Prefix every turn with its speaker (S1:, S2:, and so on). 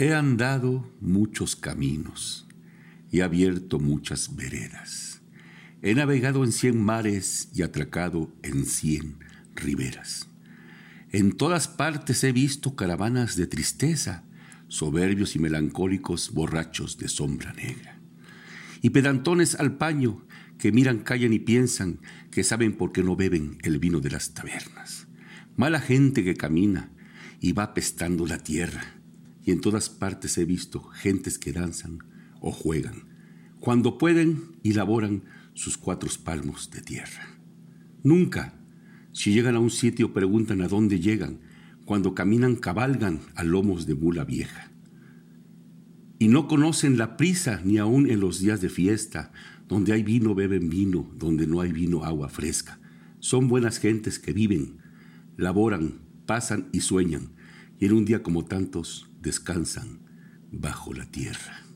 S1: He andado muchos caminos y abierto muchas veredas. He navegado en cien mares y atracado en cien riberas. En todas partes he visto caravanas de tristeza, soberbios y melancólicos borrachos de sombra negra. Y pedantones al paño que miran, callan y piensan que saben por qué no beben el vino de las tabernas. Mala gente que camina y va pestando la tierra. Y en todas partes he visto gentes que danzan o juegan, cuando pueden y laboran sus cuatro palmos de tierra. Nunca, si llegan a un sitio, preguntan a dónde llegan, cuando caminan cabalgan a lomos de mula vieja. Y no conocen la prisa ni aun en los días de fiesta, donde hay vino beben vino, donde no hay vino agua fresca. Son buenas gentes que viven, laboran, pasan y sueñan, y en un día como tantos descansan bajo la tierra.